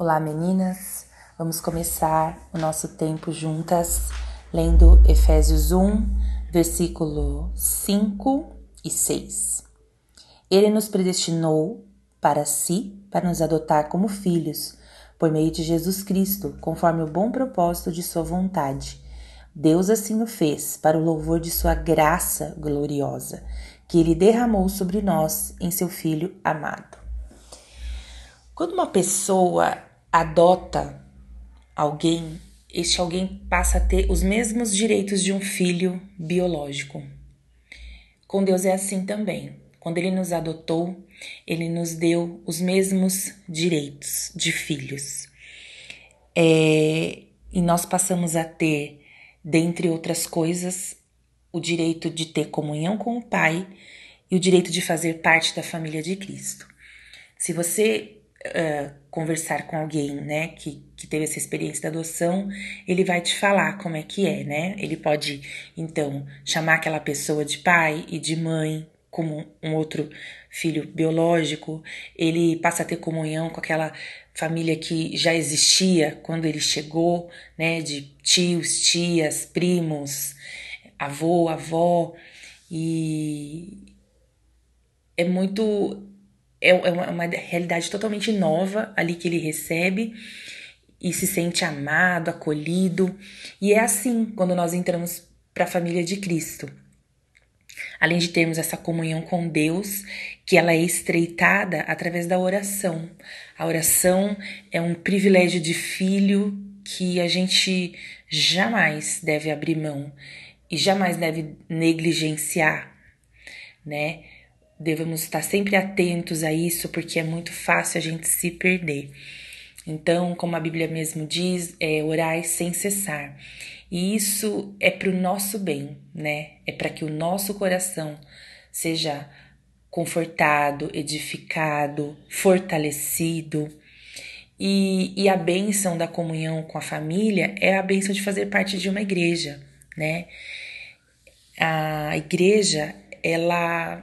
Olá, meninas. Vamos começar o nosso tempo juntas lendo Efésios 1, versículo 5 e 6. Ele nos predestinou para si, para nos adotar como filhos, por meio de Jesus Cristo, conforme o bom propósito de sua vontade. Deus assim o fez, para o louvor de sua graça gloriosa, que ele derramou sobre nós em seu Filho amado. Quando uma pessoa adota alguém, este alguém passa a ter os mesmos direitos de um filho biológico. Com Deus é assim também. Quando Ele nos adotou, Ele nos deu os mesmos direitos de filhos. É, e nós passamos a ter, dentre outras coisas, o direito de ter comunhão com o Pai e o direito de fazer parte da família de Cristo. Se você uh, conversar com alguém, né, que, que teve essa experiência da adoção, ele vai te falar como é que é, né? Ele pode, então, chamar aquela pessoa de pai e de mãe, como um outro filho biológico, ele passa a ter comunhão com aquela família que já existia quando ele chegou, né, de tios, tias, primos, avô, avó, e é muito é, é uma, uma realidade totalmente nova ali que ele recebe e se sente amado, acolhido. E é assim quando nós entramos para a família de Cristo. Além de termos essa comunhão com Deus, que ela é estreitada através da oração. A oração é um privilégio de filho que a gente jamais deve abrir mão e jamais deve negligenciar, né? Devemos estar sempre atentos a isso, porque é muito fácil a gente se perder. Então, como a Bíblia mesmo diz, é orar sem cessar. E isso é para o nosso bem, né? É para que o nosso coração seja confortado, edificado, fortalecido. E, e a bênção da comunhão com a família é a bênção de fazer parte de uma igreja, né? A igreja, ela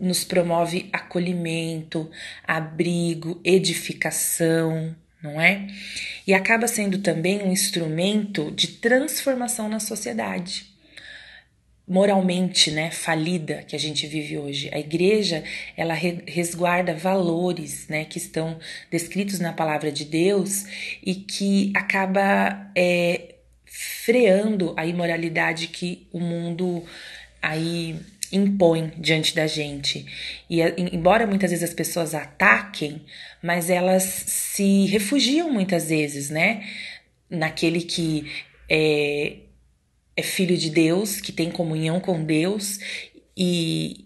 nos promove acolhimento, abrigo, edificação, não é? E acaba sendo também um instrumento de transformação na sociedade. Moralmente, né, falida que a gente vive hoje. A igreja, ela resguarda valores, né, que estão descritos na palavra de Deus e que acaba é, freando a imoralidade que o mundo aí impõe diante da gente. E embora muitas vezes as pessoas ataquem, mas elas se refugiam muitas vezes, né? Naquele que é, é filho de Deus, que tem comunhão com Deus e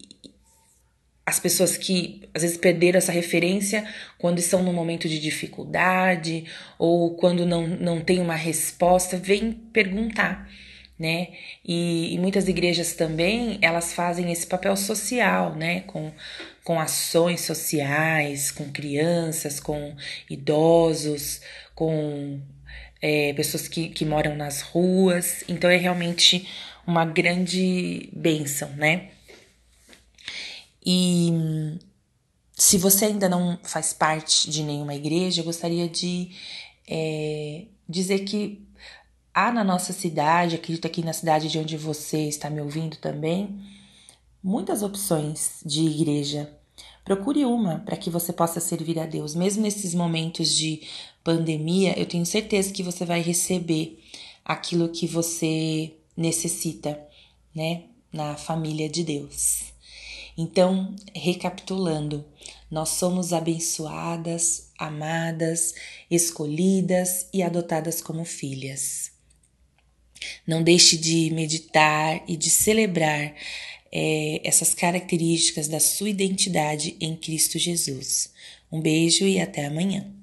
as pessoas que às vezes perderam essa referência quando estão num momento de dificuldade ou quando não, não tem uma resposta, vem perguntar né? E, e, muitas igrejas também elas fazem esse papel social, né? Com, com ações sociais, com crianças, com idosos, com é, pessoas que, que moram nas ruas. Então é realmente uma grande bênção, né? E se você ainda não faz parte de nenhuma igreja, eu gostaria de é, dizer que Há na nossa cidade, acredito aqui na cidade de onde você está me ouvindo também, muitas opções de igreja. Procure uma para que você possa servir a Deus. Mesmo nesses momentos de pandemia, eu tenho certeza que você vai receber aquilo que você necessita, né, na família de Deus. Então, recapitulando, nós somos abençoadas, amadas, escolhidas e adotadas como filhas. Não deixe de meditar e de celebrar é, essas características da sua identidade em Cristo Jesus. Um beijo e até amanhã.